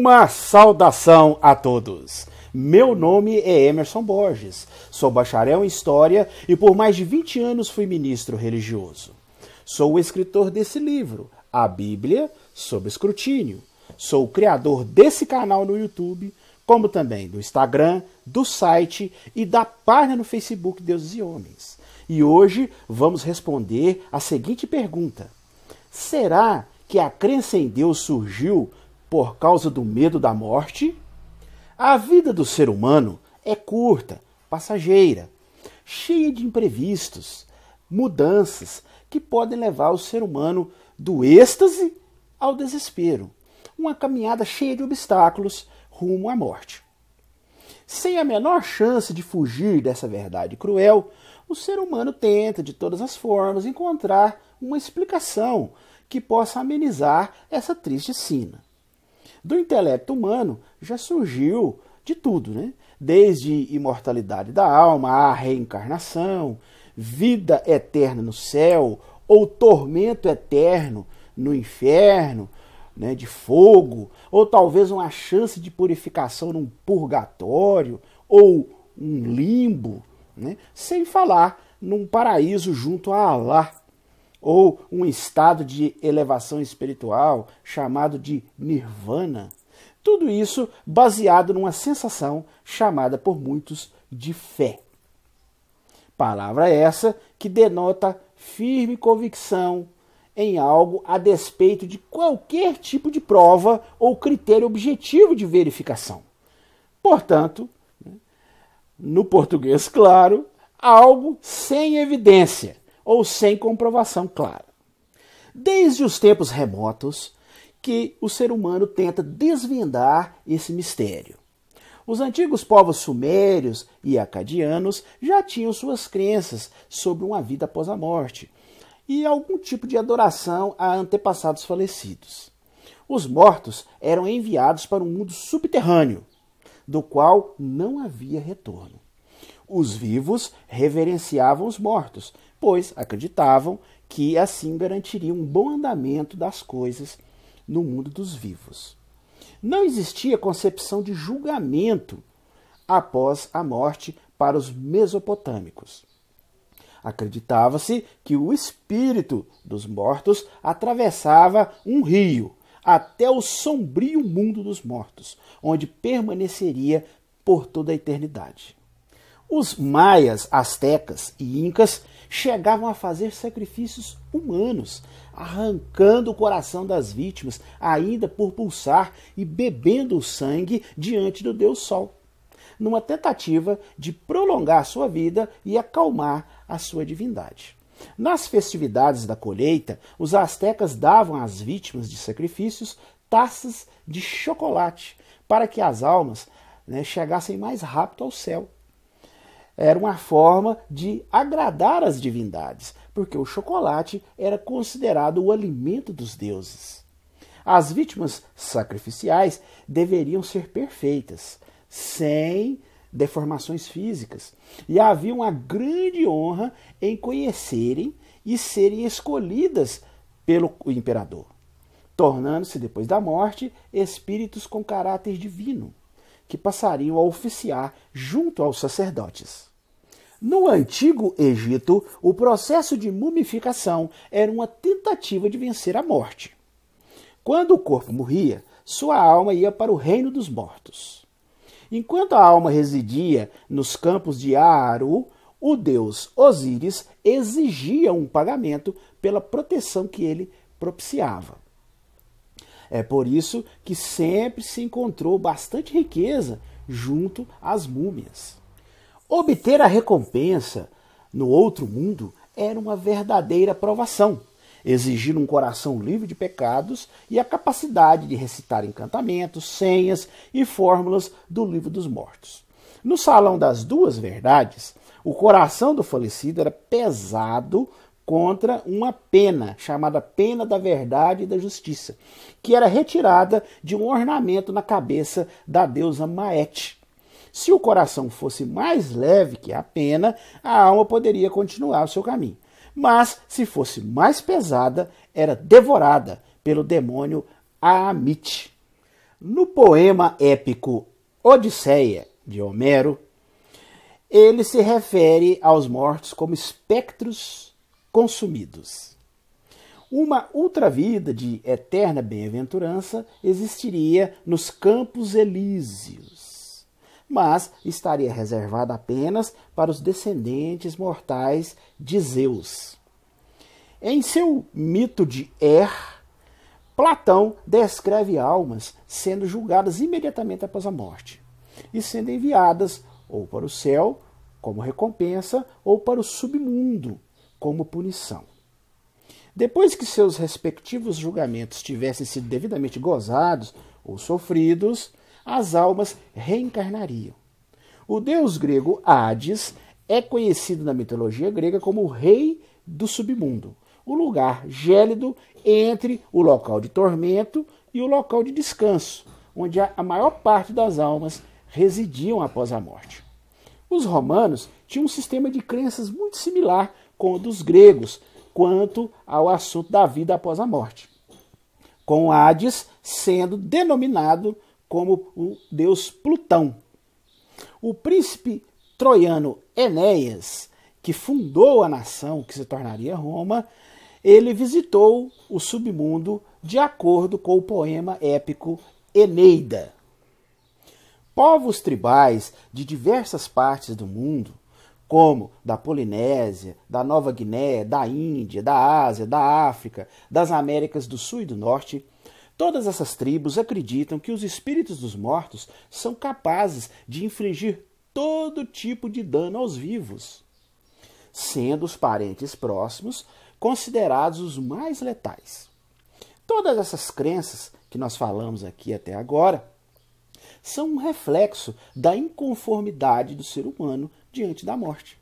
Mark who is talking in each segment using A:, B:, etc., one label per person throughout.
A: Uma saudação a todos. Meu nome é Emerson Borges, sou bacharel em História e por mais de 20 anos fui ministro religioso. Sou o escritor desse livro, A Bíblia sob Escrutínio. Sou o criador desse canal no YouTube, como também do Instagram, do site e da página no Facebook Deuses e Homens. E hoje vamos responder a seguinte pergunta: Será que a crença em Deus surgiu por causa do medo da morte? A vida do ser humano é curta, passageira, cheia de imprevistos, mudanças que podem levar o ser humano do êxtase ao desespero. Uma caminhada cheia de obstáculos rumo à morte. Sem a menor chance de fugir dessa verdade cruel, o ser humano tenta, de todas as formas, encontrar uma explicação que possa amenizar essa triste sina. Do intelecto humano já surgiu de tudo, né? Desde imortalidade da alma, a reencarnação, vida eterna no céu, ou tormento eterno no inferno, né, de fogo, ou talvez uma chance de purificação num purgatório, ou um limbo, né, sem falar num paraíso junto a Alá, ou um estado de elevação espiritual chamado de nirvana. Tudo isso baseado numa sensação chamada por muitos de fé. Palavra essa que denota firme convicção em algo a despeito de qualquer tipo de prova ou critério objetivo de verificação. Portanto, né, no português claro, algo sem evidência ou sem comprovação clara. Desde os tempos remotos que o ser humano tenta desvendar esse mistério. Os antigos povos sumérios e acadianos já tinham suas crenças sobre uma vida após a morte e algum tipo de adoração a antepassados falecidos. Os mortos eram enviados para um mundo subterrâneo, do qual não havia retorno. Os vivos reverenciavam os mortos, pois acreditavam que assim garantiriam um bom andamento das coisas no mundo dos vivos. Não existia concepção de julgamento após a morte para os mesopotâmicos. Acreditava-se que o espírito dos mortos atravessava um rio até o sombrio mundo dos mortos, onde permaneceria por toda a eternidade. Os maias, astecas e incas chegavam a fazer sacrifícios humanos, arrancando o coração das vítimas, ainda por pulsar e bebendo o sangue diante do Deus Sol, numa tentativa de prolongar sua vida e acalmar a sua divindade. Nas festividades da colheita, os astecas davam às vítimas de sacrifícios taças de chocolate para que as almas né, chegassem mais rápido ao céu era uma forma de agradar as divindades, porque o chocolate era considerado o alimento dos deuses. As vítimas sacrificiais deveriam ser perfeitas, sem deformações físicas, e havia uma grande honra em conhecerem e serem escolhidas pelo imperador, tornando-se, depois da morte, espíritos com caráter divino, que passariam a oficiar junto aos sacerdotes. No antigo Egito, o processo de mumificação era uma tentativa de vencer a morte. Quando o corpo morria, sua alma ia para o reino dos mortos. Enquanto a alma residia nos campos de Aaru, o deus Osíris exigia um pagamento pela proteção que ele propiciava. É por isso que sempre se encontrou bastante riqueza junto às múmias. Obter a recompensa no outro mundo era uma verdadeira provação, exigindo um coração livre de pecados e a capacidade de recitar encantamentos, senhas e fórmulas do livro dos mortos. No salão das duas verdades, o coração do falecido era pesado contra uma pena, chamada pena da verdade e da justiça, que era retirada de um ornamento na cabeça da deusa Maete. Se o coração fosse mais leve que a pena, a alma poderia continuar o seu caminho. Mas, se fosse mais pesada, era devorada pelo demônio Amit. No poema épico Odisseia, de Homero, ele se refere aos mortos como espectros consumidos. Uma outra vida de eterna bem-aventurança existiria nos campos elíseos, mas estaria reservada apenas para os descendentes mortais de Zeus. Em seu mito de Er, Platão descreve almas sendo julgadas imediatamente após a morte e sendo enviadas ou para o céu como recompensa ou para o submundo como punição. Depois que seus respectivos julgamentos tivessem sido devidamente gozados ou sofridos, as almas reencarnariam. O deus grego Hades é conhecido na mitologia grega como o rei do submundo, o lugar gélido entre o local de tormento e o local de descanso, onde a maior parte das almas residiam após a morte. Os romanos tinham um sistema de crenças muito similar com o dos gregos quanto ao assunto da vida após a morte, com Hades sendo denominado como o deus Plutão. O príncipe troiano Enéas, que fundou a nação que se tornaria Roma, ele visitou o submundo de acordo com o poema épico Eneida. Povos tribais de diversas partes do mundo, como da Polinésia, da Nova Guiné, da Índia, da Ásia, da África, das Américas do Sul e do Norte, todas essas tribos acreditam que os espíritos dos mortos são capazes de infligir todo tipo de dano aos vivos, sendo os parentes próximos considerados os mais letais. Todas essas crenças que nós falamos aqui até agora são um reflexo da inconformidade do ser humano diante da morte.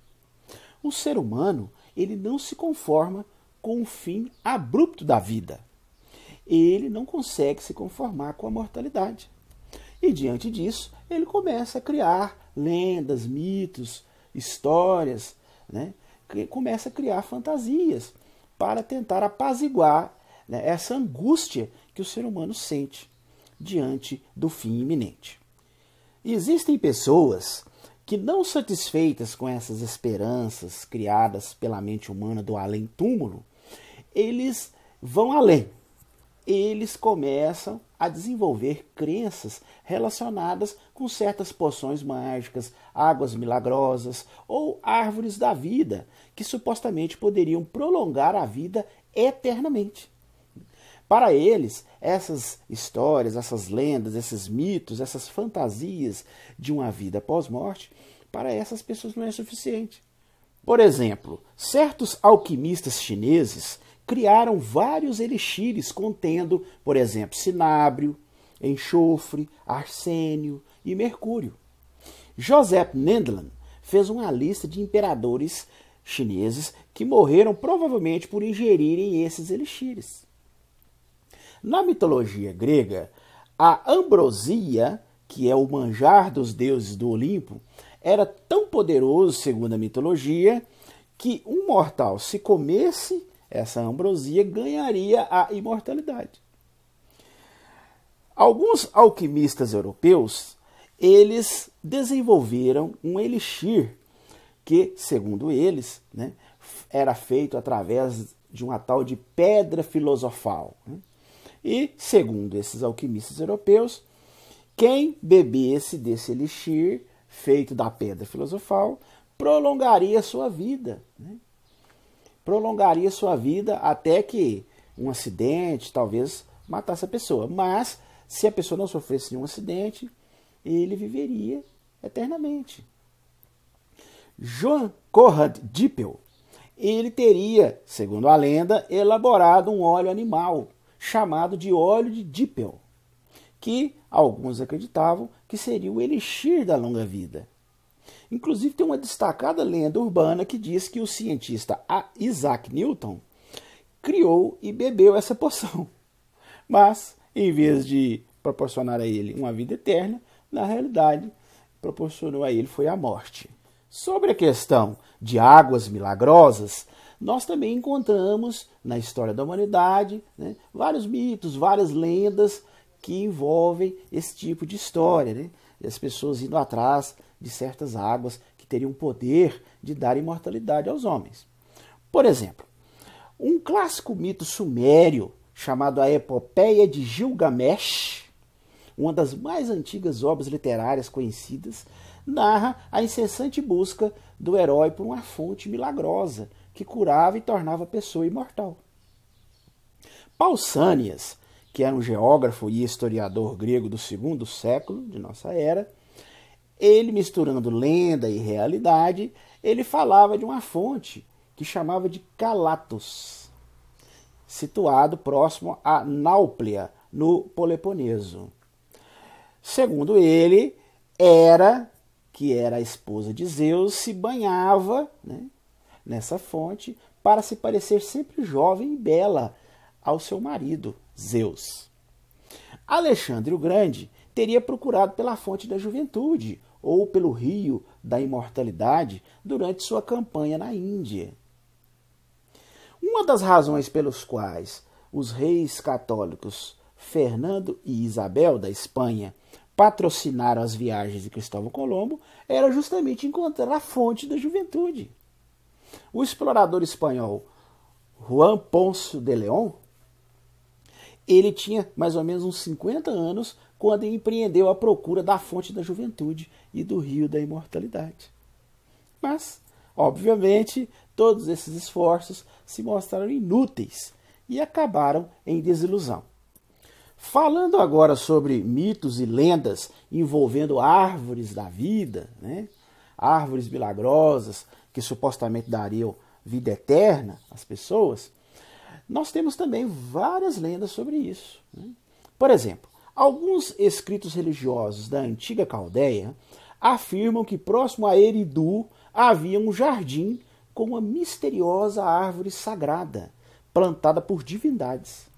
A: O ser humano, ele não se conforma com o fim abrupto da vida. Ele não consegue se conformar com a mortalidade. E diante disso, ele começa a criar lendas, mitos, histórias, né? começa a criar fantasias para tentar apaziguar né, essa angústia que o ser humano sente diante do fim iminente. Existem pessoas que, não satisfeitas com essas esperanças criadas pela mente humana do além-túmulo, eles vão além. Eles começam a desenvolver crenças relacionadas com certas poções mágicas, águas milagrosas ou árvores da vida, que supostamente poderiam prolongar a vida eternamente. Para eles, essas histórias, essas lendas, esses mitos, essas fantasias de uma vida pós-morte, para essas pessoas não é suficiente. Por exemplo, certos alquimistas chineses criaram vários elixires contendo, por exemplo, cinábrio, enxofre, arsênio e mercúrio. Joseph Nendland fez uma lista de imperadores chineses que morreram provavelmente por ingerirem esses elixires. Na mitologia grega, a ambrosia, que é o manjar dos deuses do Olimpo, era tão poderoso, segundo a mitologia, que um mortal, se comesse essa ambrosia ganharia a imortalidade. Alguns alquimistas europeus, eles desenvolveram um elixir que, segundo eles, né, era feito através de uma tal de pedra filosofal. Né? E, segundo esses alquimistas europeus, quem bebesse desse elixir feito da pedra filosofal prolongaria sua vida. Né? Prolongaria sua vida até que um acidente talvez matasse a pessoa. Mas se a pessoa não sofresse nenhum acidente, ele viveria eternamente. Joan Conrad Dippel, ele teria, segundo a lenda, elaborado um óleo animal chamado de óleo de Dippel, que alguns acreditavam que seria o elixir da longa vida. Inclusive, tem uma destacada lenda urbana que diz que o cientista Isaac Newton criou e bebeu essa poção. Mas, em vez de proporcionar a ele uma vida eterna, na realidade, proporcionou a ele foi a morte. Sobre a questão de águas milagrosas, nós também encontramos na história da humanidade né, vários mitos, várias lendas que envolvem esse tipo de história, né? E as pessoas indo atrás de certas águas que teriam poder de dar imortalidade aos homens. Por exemplo, um clássico mito sumério chamado A Epopeia de Gilgamesh, uma das mais antigas obras literárias conhecidas, narra a incessante busca do herói por uma fonte milagrosa que curava e tornava a pessoa imortal. Pausânias, que era um geógrafo e historiador grego do segundo século de nossa era, ele misturando lenda e realidade, ele falava de uma fonte que chamava de Calatos, situado próximo a Náuplia, no Peloponeso. Segundo ele, era que era a esposa de Zeus, se banhava né, nessa fonte para se parecer sempre jovem e bela ao seu marido, Zeus. Alexandre o Grande teria procurado pela fonte da juventude ou pelo rio da imortalidade durante sua campanha na Índia. Uma das razões pelos quais os reis católicos Fernando e Isabel da Espanha patrocinaram as viagens de Cristóvão Colombo era justamente encontrar a fonte da juventude. O explorador espanhol Juan Ponce de León, ele tinha mais ou menos uns 50 anos quando empreendeu a procura da fonte da juventude e do rio da imortalidade. Mas, obviamente, todos esses esforços se mostraram inúteis e acabaram em desilusão. Falando agora sobre mitos e lendas envolvendo árvores da vida, né? árvores milagrosas que supostamente dariam vida eterna às pessoas, nós temos também várias lendas sobre isso. Né? Por exemplo, alguns escritos religiosos da antiga Caldeia afirmam que próximo a Eridu havia um jardim com uma misteriosa árvore sagrada, plantada por divindades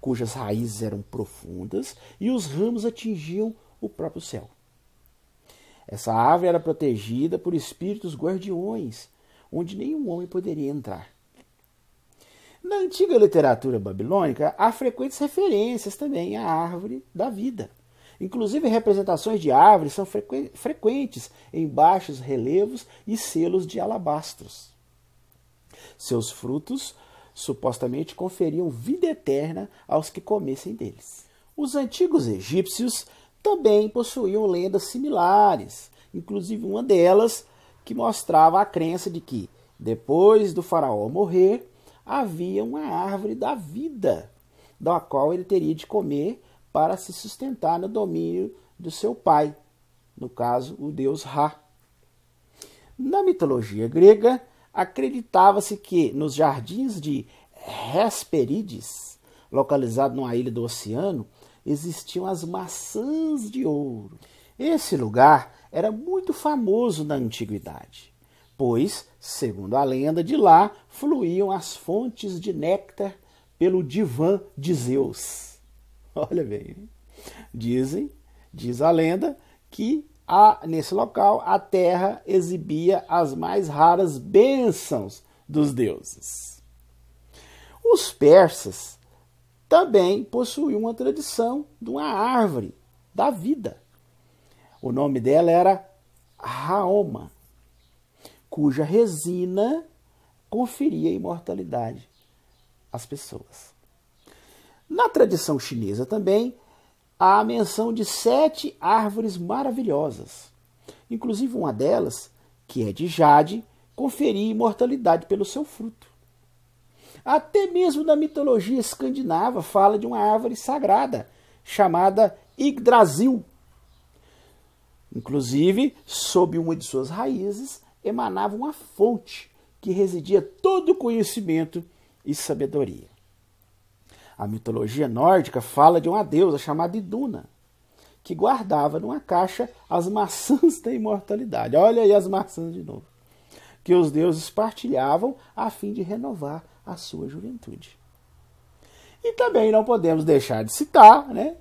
A: cujas raízes eram profundas e os ramos atingiam o próprio céu. Essa árvore era protegida por espíritos guardiões, onde nenhum homem poderia entrar. Na antiga literatura babilônica, há frequentes referências também à árvore da vida. Inclusive, representações de árvores são frequentes em baixos relevos e selos de alabastros. Seus frutos supostamente conferiam vida eterna aos que comessem deles. Os antigos egípcios também possuíam lendas similares, inclusive uma delas que mostrava a crença de que, depois do faraó morrer, havia uma árvore da vida, da qual ele teria de comer para se sustentar no domínio do seu pai, no caso, o deus Ra. Na mitologia grega, acreditava-se que nos jardins de Hesperides, localizado numa ilha do oceano, existiam as maçãs de ouro. Esse lugar era muito famoso na antiguidade, pois, segundo a lenda, de lá fluíam as fontes de néctar pelo divã de Zeus. Olha bem, dizem, diz a lenda, que a, nesse local a terra exibia as mais raras bênçãos dos deuses. Os persas também possuíam uma tradição de uma árvore da vida. O nome dela era Raoma, cuja resina conferia imortalidade às pessoas. Na tradição chinesa também há a menção de sete árvores maravilhosas. Inclusive uma delas, que é de jade, conferia imortalidade pelo seu fruto. Até mesmo na mitologia escandinava fala de uma árvore sagrada chamada Yggdrasil. Inclusive, sob uma de suas raízes emanava uma fonte que residia todo o conhecimento e sabedoria. A mitologia nórdica fala de uma deusa chamada Iduna, que guardava numa caixa as maçãs da imortalidade. Olha aí as maçãs de novo. Que os deuses partilhavam a fim de renovar a sua juventude. E também não podemos deixar de citar né,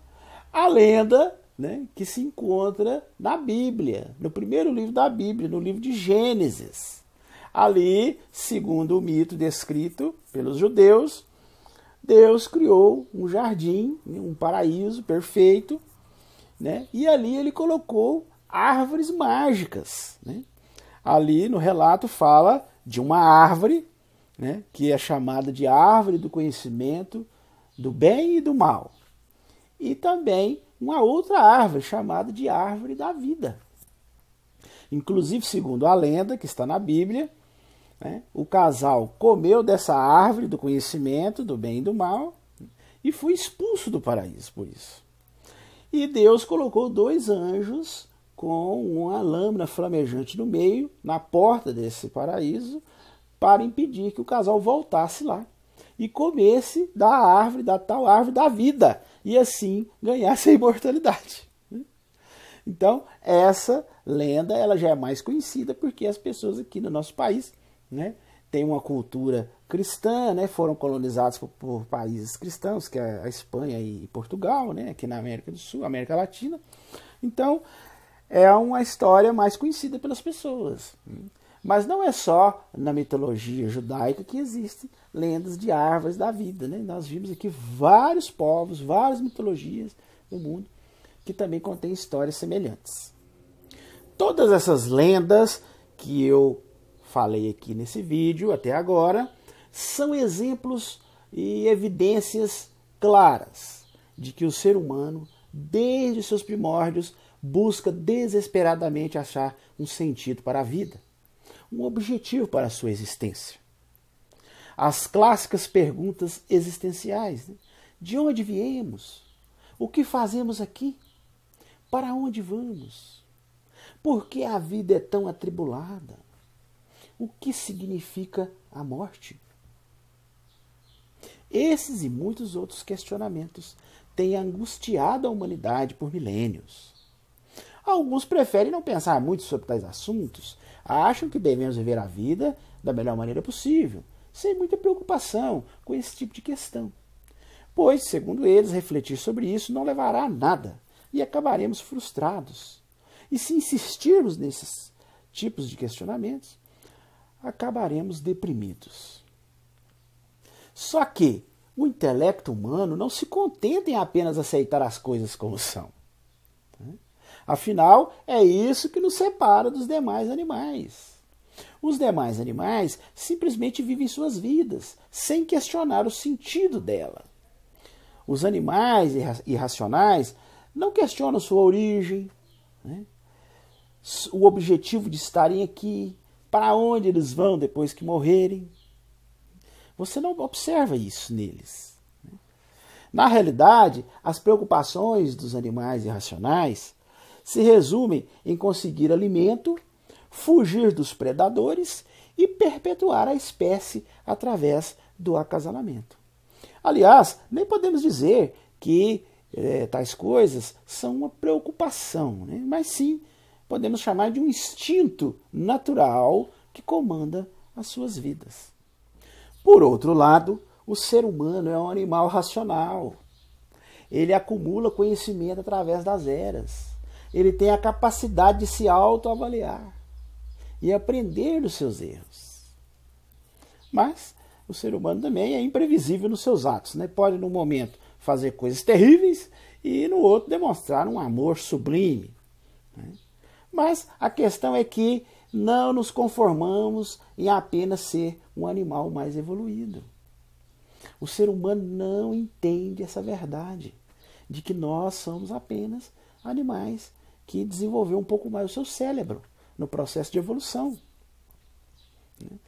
A: a lenda né, que se encontra na Bíblia, no primeiro livro da Bíblia, no livro de Gênesis. Ali, segundo o mito descrito pelos judeus, Deus criou um jardim, um paraíso perfeito, né? e ali ele colocou árvores mágicas. Né? Ali no relato fala de uma árvore, né? que é chamada de árvore do conhecimento do bem e do mal, e também uma outra árvore chamada de árvore da vida. Inclusive, segundo a lenda que está na Bíblia, né, o casal comeu dessa árvore do conhecimento do bem e do mal e foi expulso do paraíso por isso. E Deus colocou dois anjos com uma lâmina flamejante no meio, na porta desse paraíso, para impedir que o casal voltasse lá e comesse da árvore, da tal árvore da vida, e assim ganhasse a imortalidade. Então, essa lenda ela já é mais conhecida porque as pessoas aqui no nosso país né, têm uma cultura cristã, né, foram colonizados por, por, países cristãos, que é a Espanha e Portugal, né, aqui na América do Sul, América Latina. Então, é uma história mais conhecida pelas pessoas. Mas não é só na mitologia judaica que existem lendas de árvores da vida. Né? Nós vimos aqui vários povos, várias mitologias no mundo que também contêm histórias semelhantes. Todas essas lendas que eu falei aqui nesse vídeo até agora são exemplos e evidências claras de que o ser humano, desde seus primórdios, busca desesperadamente achar um sentido para a vida um objetivo para a sua existência. As clássicas perguntas existenciais: né? de onde viemos? O que fazemos aqui? Para onde vamos? Por que a vida é tão atribulada? O que significa a morte? Esses e muitos outros questionamentos têm angustiado a humanidade por milênios. Alguns preferem não pensar muito sobre tais assuntos acham que devemos viver a vida da melhor maneira possível, sem muita preocupação com esse tipo de questão. Pois, segundo eles, refletir sobre isso não levará a nada e acabaremos frustrados. E se insistirmos nesses tipos de questionamentos, acabaremos deprimidos. Só que o intelecto humano não se contenta em apenas aceitar as coisas como são. Afinal, é isso que nos separa dos demais animais. Os demais animais simplesmente vivem suas vidas, sem questionar o sentido dela. Os animais irracionais não questionam sua origem, né? o objetivo de estarem aqui, para onde eles vão depois que morrerem. Você não observa isso neles. Né? Na realidade, as preocupações dos animais irracionais se resumem em conseguir alimento, fugir dos predadores e perpetuar a espécie através do acasalamento. Aliás, nem podemos dizer que é, tais coisas são uma preocupação, né? mas sim podemos chamar de um instinto natural que comanda as suas vidas. Por outro lado, o ser humano é um animal racional. Ele acumula conhecimento através das eras ele tem a capacidade de se autoavaliar e aprender dos seus erros. Mas o ser humano também é imprevisível nos seus atos. Né? Pode, num momento, fazer coisas terríveis e, no outro, demonstrar um amor sublime. Né? Mas a questão é que não nos conformamos em apenas ser um animal mais evoluído. O ser humano não entende essa verdade de que nós somos apenas animais que desenvolveu um pouco mais o seu cérebro no processo de evolução. Né?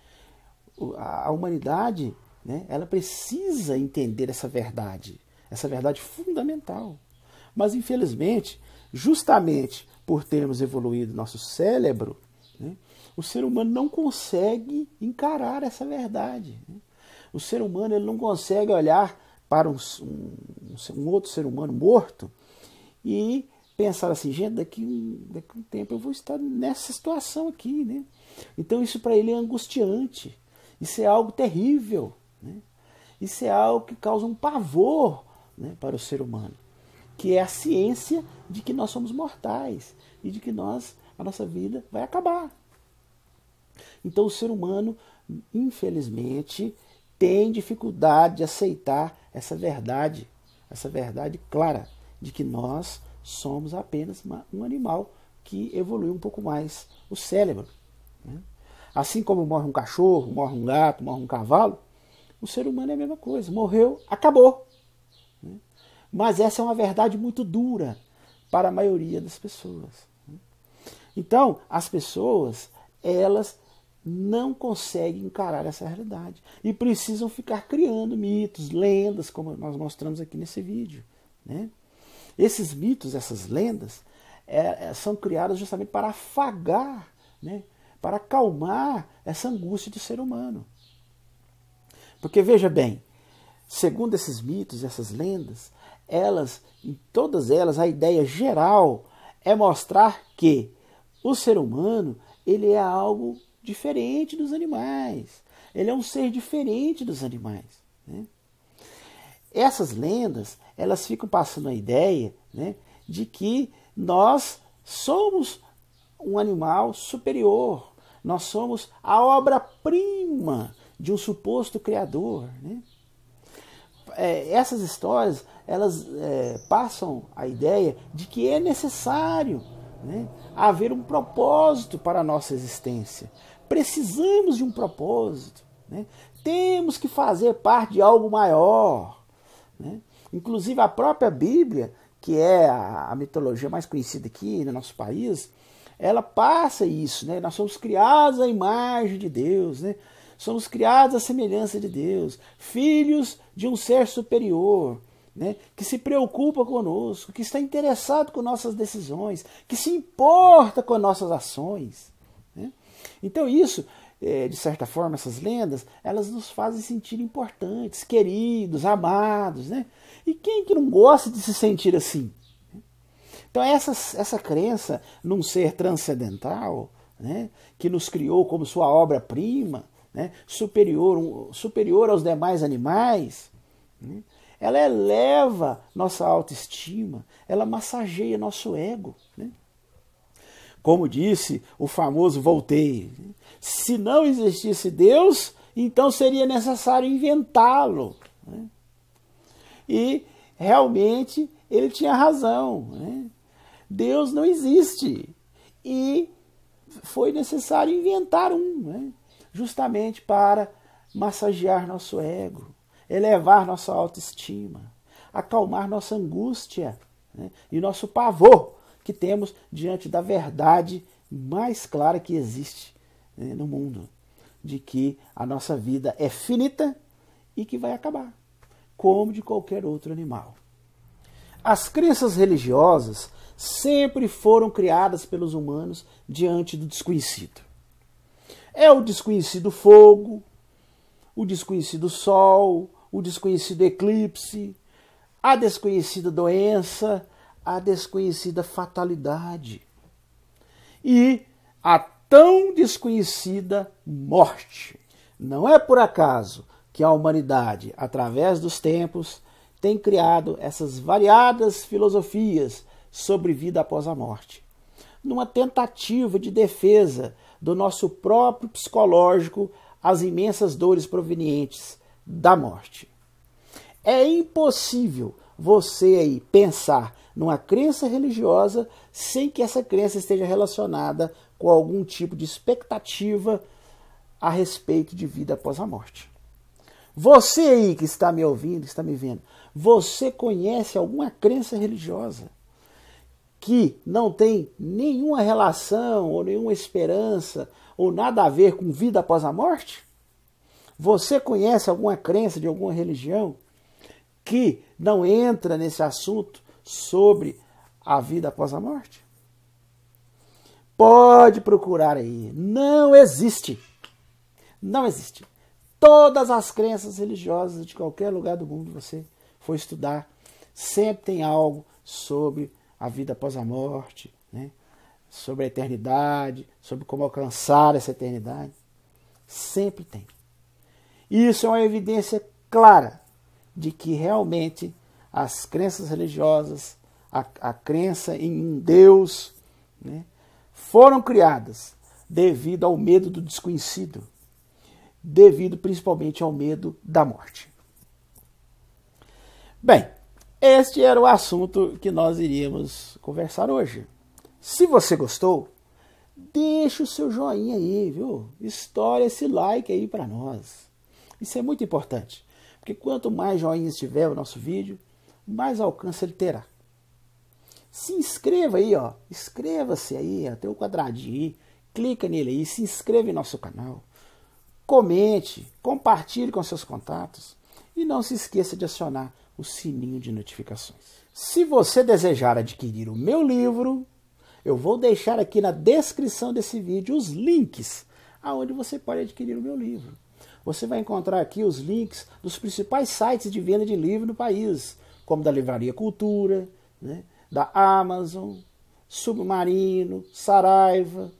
A: A humanidade né, ela precisa entender essa verdade, essa verdade fundamental. Mas, infelizmente, justamente por termos evoluído nosso cérebro, né, o ser humano não consegue encarar essa verdade. Né? O ser humano ele não consegue olhar para um, um, um outro ser humano morto e pensar assim, gente, daqui, daqui um tempo eu vou estar nessa situação aqui, né? Então isso para ele é angustiante, isso é algo terrível, né? Isso é algo que causa um pavor né, para o ser humano, que é a ciência de que nós somos mortais e de que nós, a nossa vida vai acabar. Então o ser humano, infelizmente, tem dificuldade de aceitar essa verdade, essa verdade clara de que nós somos apenas uma, um animal que evoluiu um pouco mais o cérebro. Né? Assim como morre um cachorro, morre um gato, morre um cavalo, o ser humano é a mesma coisa. Morreu, acabou. Né? Mas essa é uma verdade muito dura para a maioria das pessoas. Né? Então, as pessoas, elas não conseguem encarar essa realidade e precisam ficar criando mitos, lendas, como nós mostramos aqui nesse vídeo. Né? Esses mitos, essas lendas, é, é, são criadas justamente para afagar, né? para acalmar essa angústia do ser humano. Porque veja bem, segundo esses mitos, essas lendas, elas, em todas elas, a ideia geral é mostrar que o ser humano ele é algo diferente dos animais. Ele é um ser diferente dos animais. Né? Essas lendas elas ficam passando a ideia né, de que nós somos um animal superior, nós somos a obra-prima de um suposto criador. Né? É, essas histórias elas é, passam a ideia de que é necessário né, haver um propósito para a nossa existência. Precisamos de um propósito. Né? Temos que fazer parte de algo maior. Né? Inclusive a própria Bíblia, que é a, a mitologia mais conhecida aqui no nosso país, ela passa isso, né? Nós somos criados à imagem de Deus, né? Somos criados à semelhança de Deus, filhos de um ser superior, né? que se preocupa conosco, que está interessado com nossas decisões, que se importa com nossas ações. Né? Então, isso, de certa forma, essas lendas, elas nos fazem sentir importantes, queridos, amados. Né? E quem que não gosta de se sentir assim? Então, essa, essa crença num ser transcendental, né, que nos criou como sua obra-prima, né, superior, um, superior aos demais animais, né, ela eleva nossa autoestima, ela massageia nosso ego. Né? Como disse o famoso Voltaire, se não existisse Deus, então seria necessário inventá-lo. Né? E realmente ele tinha razão. Né? Deus não existe. E foi necessário inventar um, né? justamente para massagear nosso ego, elevar nossa autoestima, acalmar nossa angústia né? e nosso pavor que temos diante da verdade mais clara que existe né, no mundo, de que a nossa vida é finita e que vai acabar como de qualquer outro animal. As crenças religiosas sempre foram criadas pelos humanos diante do desconhecido. É o desconhecido fogo, o desconhecido sol, o desconhecido eclipse, a desconhecida doença, a desconhecida fatalidade e a tão desconhecida morte. Não é por acaso que a humanidade, através dos tempos, tem criado essas variadas filosofias sobre vida após a morte, numa tentativa de defesa do nosso próprio psicológico às imensas dores provenientes da morte. É impossível você aí pensar numa crença religiosa sem que essa crença esteja relacionada com algum tipo de expectativa a respeito de vida após a morte. Você aí que está me ouvindo, está me vendo, você conhece alguma crença religiosa que não tem nenhuma relação ou nenhuma esperança ou nada a ver com vida após a morte? Você conhece alguma crença de alguma religião que não entra nesse assunto sobre a vida após a morte? Pode procurar aí. Não existe. Não existe. Todas as crenças religiosas de qualquer lugar do mundo você for estudar, sempre tem algo sobre a vida após a morte, né? sobre a eternidade, sobre como alcançar essa eternidade. Sempre tem. Isso é uma evidência clara de que realmente as crenças religiosas, a, a crença em um Deus, né, foram criadas devido ao medo do desconhecido devido principalmente ao medo da morte. Bem, este era o assunto que nós iríamos conversar hoje. Se você gostou, deixa o seu joinha aí, viu? Estoura esse like aí para nós. Isso é muito importante, porque quanto mais joinhas tiver o nosso vídeo, mais alcance ele terá. Se inscreva aí, ó. Inscreva-se aí, até o quadradinho aí. Clica nele aí, se inscreva em nosso canal. Comente, compartilhe com seus contatos e não se esqueça de acionar o sininho de notificações. Se você desejar adquirir o meu livro, eu vou deixar aqui na descrição desse vídeo os links aonde você pode adquirir o meu livro. Você vai encontrar aqui os links dos principais sites de venda de livro no país, como da Livraria Cultura, né, da Amazon, Submarino, Saraiva,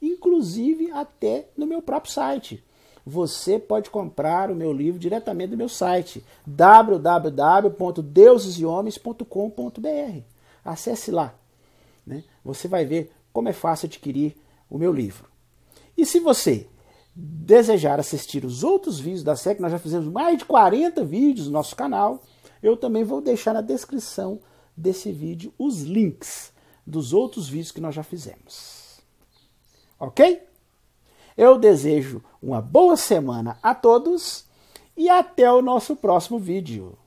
A: inclusive até no meu próprio site. Você pode comprar o meu livro diretamente do meu site www.deusesehomens.com.br. Acesse lá. Né? Você vai ver como é fácil adquirir o meu livro. E se você desejar assistir os outros vídeos da série, nós já fizemos mais de 40 vídeos no nosso canal, eu também vou deixar na descrição desse vídeo os links dos outros vídeos que nós já fizemos. Ok? Eu desejo uma boa semana a todos e até o nosso próximo vídeo.